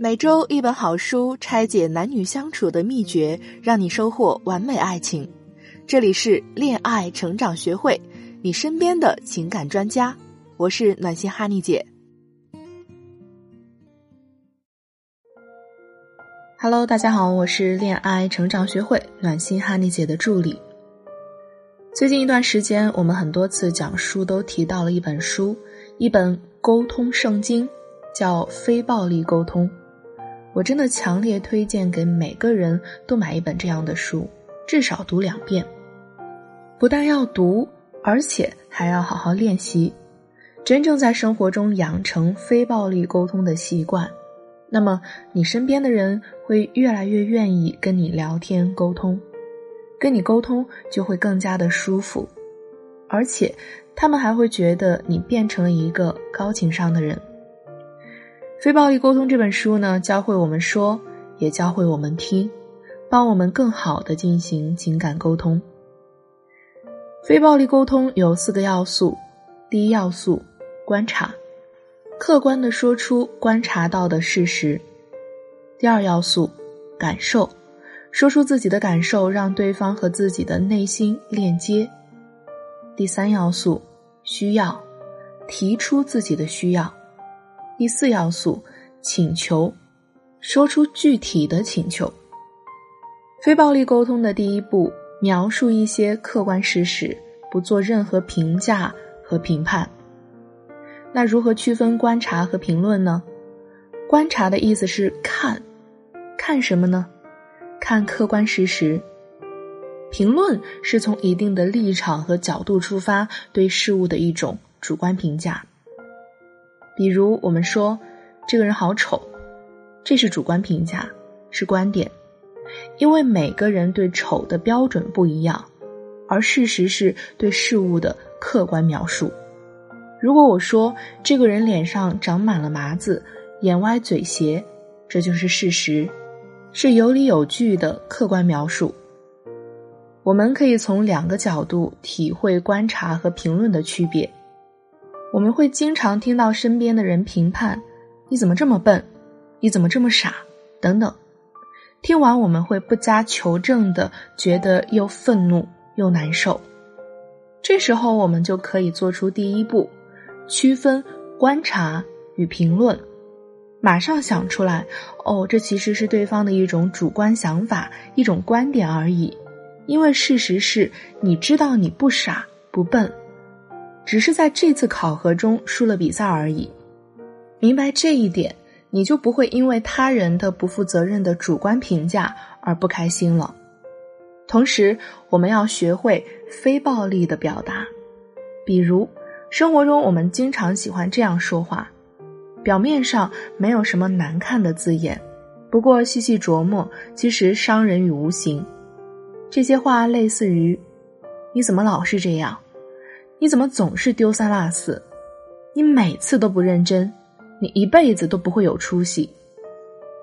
每周一本好书，拆解男女相处的秘诀，让你收获完美爱情。这里是恋爱成长学会，你身边的情感专家。我是暖心哈尼姐。Hello，大家好，我是恋爱成长学会暖心哈尼姐的助理。最近一段时间，我们很多次讲书都提到了一本书，一本沟通圣经，叫《非暴力沟通》。我真的强烈推荐给每个人都买一本这样的书，至少读两遍。不但要读，而且还要好好练习，真正在生活中养成非暴力沟通的习惯。那么，你身边的人会越来越愿意跟你聊天沟通，跟你沟通就会更加的舒服，而且他们还会觉得你变成了一个高情商的人。非暴力沟通这本书呢，教会我们说，也教会我们听，帮我们更好的进行情感沟通。非暴力沟通有四个要素：第一要素，观察。客观的说出观察到的事实。第二要素，感受，说出自己的感受，让对方和自己的内心链接。第三要素，需要，提出自己的需要。第四要素，请求，说出具体的请求。非暴力沟通的第一步，描述一些客观事实，不做任何评价和评判。那如何区分观察和评论呢？观察的意思是看，看什么呢？看客观事实。评论是从一定的立场和角度出发，对事物的一种主观评价。比如我们说这个人好丑，这是主观评价，是观点，因为每个人对丑的标准不一样，而事实是对事物的客观描述。如果我说这个人脸上长满了麻子，眼歪嘴斜，这就是事实，是有理有据的客观描述。我们可以从两个角度体会观察和评论的区别。我们会经常听到身边的人评判：“你怎么这么笨？你怎么这么傻？”等等。听完我们会不加求证的觉得又愤怒又难受。这时候我们就可以做出第一步。区分观察与评论，马上想出来哦，这其实是对方的一种主观想法、一种观点而已。因为事实是你知道你不傻不笨，只是在这次考核中输了比赛而已。明白这一点，你就不会因为他人的不负责任的主观评价而不开心了。同时，我们要学会非暴力的表达，比如。生活中，我们经常喜欢这样说话，表面上没有什么难看的字眼，不过细细琢磨，其实伤人于无形。这些话类似于：“你怎么老是这样？你怎么总是丢三落四？你每次都不认真，你一辈子都不会有出息。”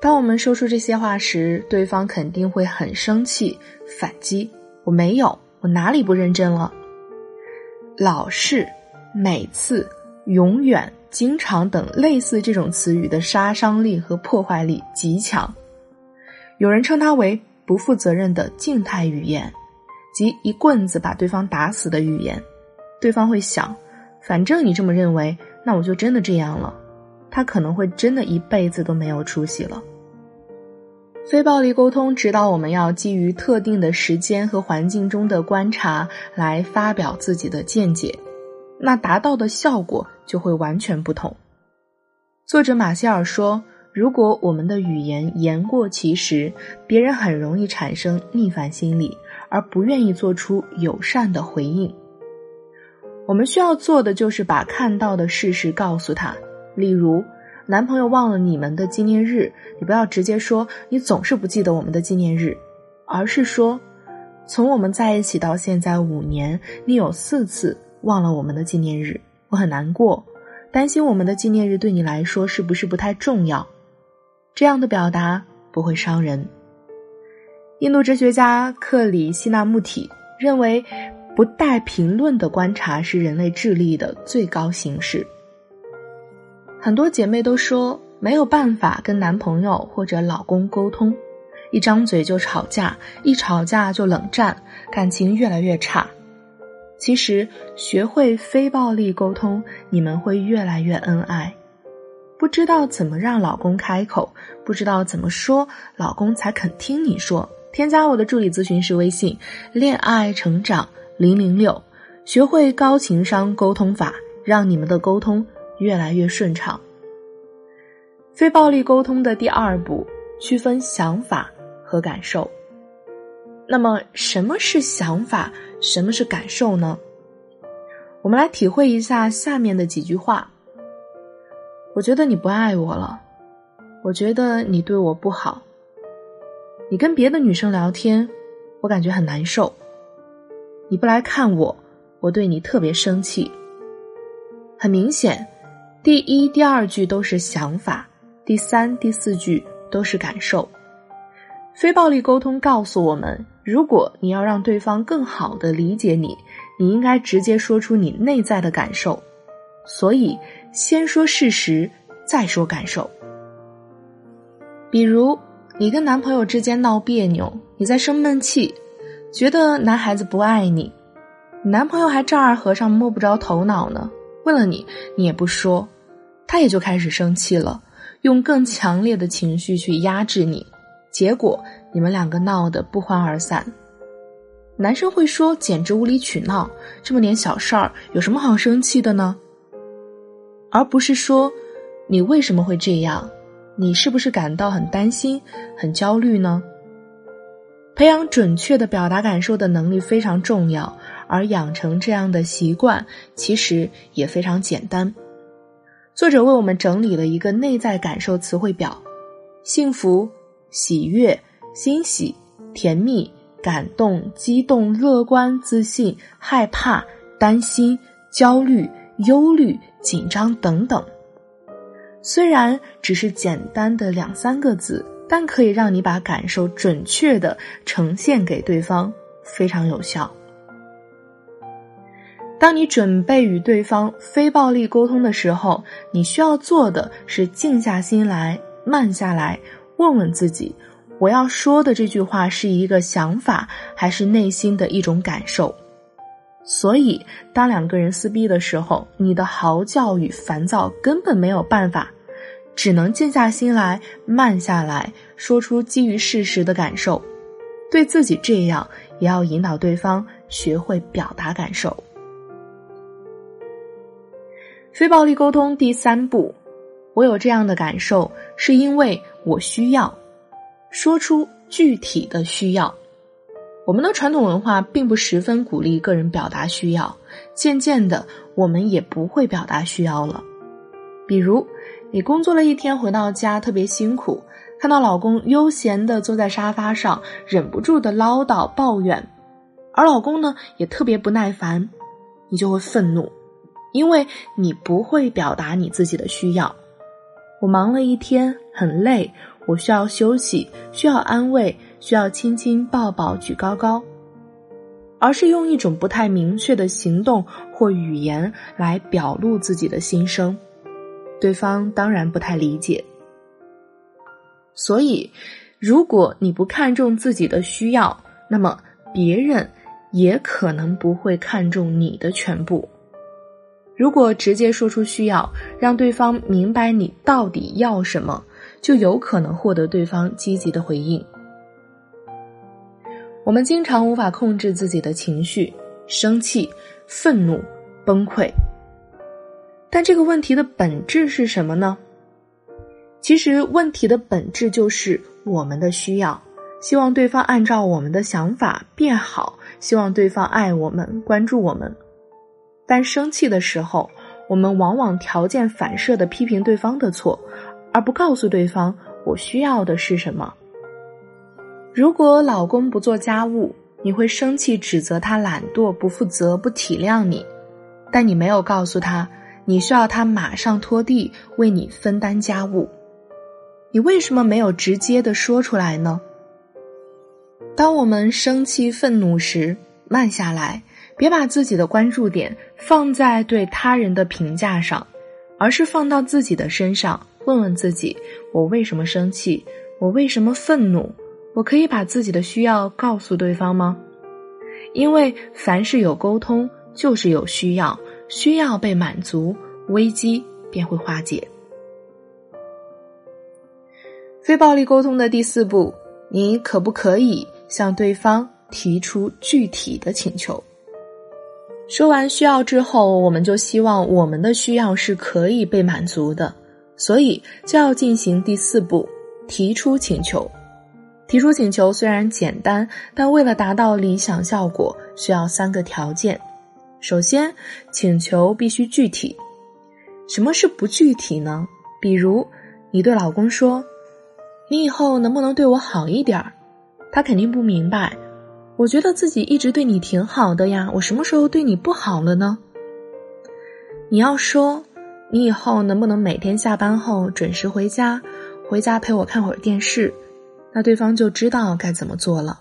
当我们说出这些话时，对方肯定会很生气，反击：“我没有，我哪里不认真了？老是。”每次、永远、经常等类似这种词语的杀伤力和破坏力极强，有人称它为不负责任的静态语言，即一棍子把对方打死的语言。对方会想，反正你这么认为，那我就真的这样了。他可能会真的一辈子都没有出息了。非暴力沟通指导我们要基于特定的时间和环境中的观察来发表自己的见解。那达到的效果就会完全不同。作者马歇尔说：“如果我们的语言言过其实，别人很容易产生逆反心理，而不愿意做出友善的回应。我们需要做的就是把看到的事实告诉他。例如，男朋友忘了你们的纪念日，你不要直接说你总是不记得我们的纪念日，而是说，从我们在一起到现在五年，你有四次。”忘了我们的纪念日，我很难过，担心我们的纪念日对你来说是不是不太重要？这样的表达不会伤人。印度哲学家克里希纳穆提认为，不带评论的观察是人类智力的最高形式。很多姐妹都说，没有办法跟男朋友或者老公沟通，一张嘴就吵架，一吵架就冷战，感情越来越差。其实，学会非暴力沟通，你们会越来越恩爱。不知道怎么让老公开口，不知道怎么说，老公才肯听你说。添加我的助理咨询师微信“恋爱成长零零六”，学会高情商沟通法，让你们的沟通越来越顺畅。非暴力沟通的第二步，区分想法和感受。那么，什么是想法？什么是感受呢？我们来体会一下下面的几句话。我觉得你不爱我了，我觉得你对我不好。你跟别的女生聊天，我感觉很难受。你不来看我，我对你特别生气。很明显，第一、第二句都是想法，第三、第四句都是感受。非暴力沟通告诉我们，如果你要让对方更好的理解你，你应该直接说出你内在的感受。所以，先说事实，再说感受。比如。你跟男朋友之间闹别扭，你在生闷气，觉得男孩子不爱你，男朋友还丈二和尚摸不着头脑呢。问了你，你也不说，他也就开始生气了，用更强烈的情绪去压制你，结果你们两个闹得不欢而散。男生会说：“简直无理取闹，这么点小事儿有什么好生气的呢？”而不是说：“你为什么会这样？”你是不是感到很担心、很焦虑呢？培养准确的表达感受的能力非常重要，而养成这样的习惯其实也非常简单。作者为我们整理了一个内在感受词汇表：幸福、喜悦、欣喜、甜蜜、感动、激动、乐观、自信、害怕、担心、焦虑、忧虑、紧张等等。虽然只是简单的两三个字，但可以让你把感受准确的呈现给对方，非常有效。当你准备与对方非暴力沟通的时候，你需要做的是静下心来，慢下来，问问自己：我要说的这句话是一个想法，还是内心的一种感受？所以，当两个人撕逼的时候，你的嚎叫与烦躁根本没有办法。只能静下心来，慢下来，说出基于事实的感受。对自己这样，也要引导对方学会表达感受。非暴力沟通第三步，我有这样的感受，是因为我需要说出具体的需要。我们的传统文化并不十分鼓励个人表达需要，渐渐的，我们也不会表达需要了。比如。你工作了一天回到家特别辛苦，看到老公悠闲的坐在沙发上，忍不住的唠叨抱怨，而老公呢也特别不耐烦，你就会愤怒，因为你不会表达你自己的需要。我忙了一天很累，我需要休息，需要安慰，需要亲亲抱抱举高高，而是用一种不太明确的行动或语言来表露自己的心声。对方当然不太理解，所以，如果你不看重自己的需要，那么别人也可能不会看重你的全部。如果直接说出需要，让对方明白你到底要什么，就有可能获得对方积极的回应。我们经常无法控制自己的情绪，生气、愤怒、崩溃。但这个问题的本质是什么呢？其实问题的本质就是我们的需要，希望对方按照我们的想法变好，希望对方爱我们、关注我们。但生气的时候，我们往往条件反射的批评对方的错，而不告诉对方我需要的是什么。如果老公不做家务，你会生气指责他懒惰、不负责、不体谅你，但你没有告诉他。你需要他马上拖地，为你分担家务。你为什么没有直接的说出来呢？当我们生气、愤怒时，慢下来，别把自己的关注点放在对他人的评价上，而是放到自己的身上，问问自己：我为什么生气？我为什么愤怒？我可以把自己的需要告诉对方吗？因为凡是有沟通，就是有需要，需要被满足，危机便会化解。非暴力沟通的第四步，你可不可以向对方提出具体的请求？说完需要之后，我们就希望我们的需要是可以被满足的，所以就要进行第四步，提出请求。提出请求虽然简单，但为了达到理想效果，需要三个条件。首先，请求必须具体。什么是不具体呢？比如，你对老公说：“你以后能不能对我好一点儿？”他肯定不明白。我觉得自己一直对你挺好的呀，我什么时候对你不好了呢？你要说，你以后能不能每天下班后准时回家，回家陪我看会儿电视，那对方就知道该怎么做了。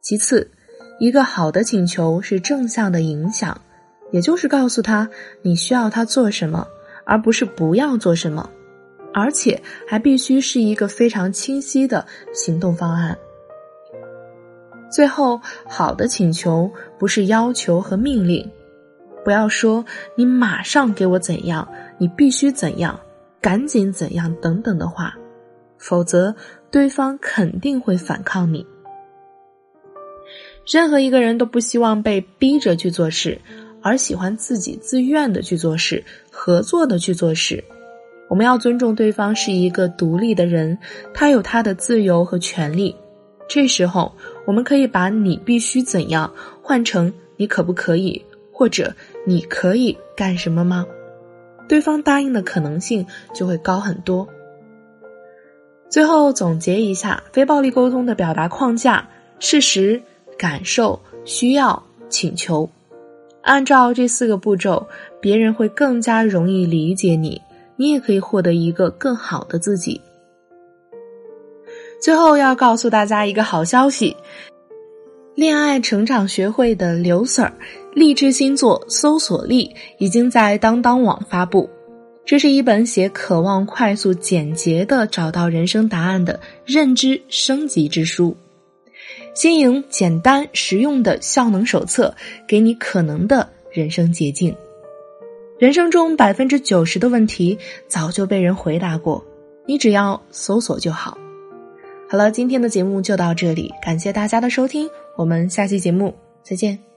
其次，一个好的请求是正向的影响，也就是告诉他你需要他做什么，而不是不要做什么，而且还必须是一个非常清晰的行动方案。最后，好的请求不是要求和命令，不要说你马上给我怎样，你必须怎样，赶紧怎样等等的话，否则对方肯定会反抗你。任何一个人都不希望被逼着去做事，而喜欢自己自愿的去做事，合作的去做事。我们要尊重对方是一个独立的人，他有他的自由和权利。这时候，我们可以把你必须怎样换成你可不可以，或者你可以干什么吗？对方答应的可能性就会高很多。最后总结一下非暴力沟通的表达框架：事实、感受、需要、请求。按照这四个步骤，别人会更加容易理解你，你也可以获得一个更好的自己。最后要告诉大家一个好消息，恋爱成长学会的刘 Sir 励志星座搜索力已经在当当网发布。这是一本写渴望快速简洁的找到人生答案的认知升级之书，经营简单实用的效能手册，给你可能的人生捷径。人生中百分之九十的问题早就被人回答过，你只要搜索就好。好了，今天的节目就到这里，感谢大家的收听，我们下期节目再见。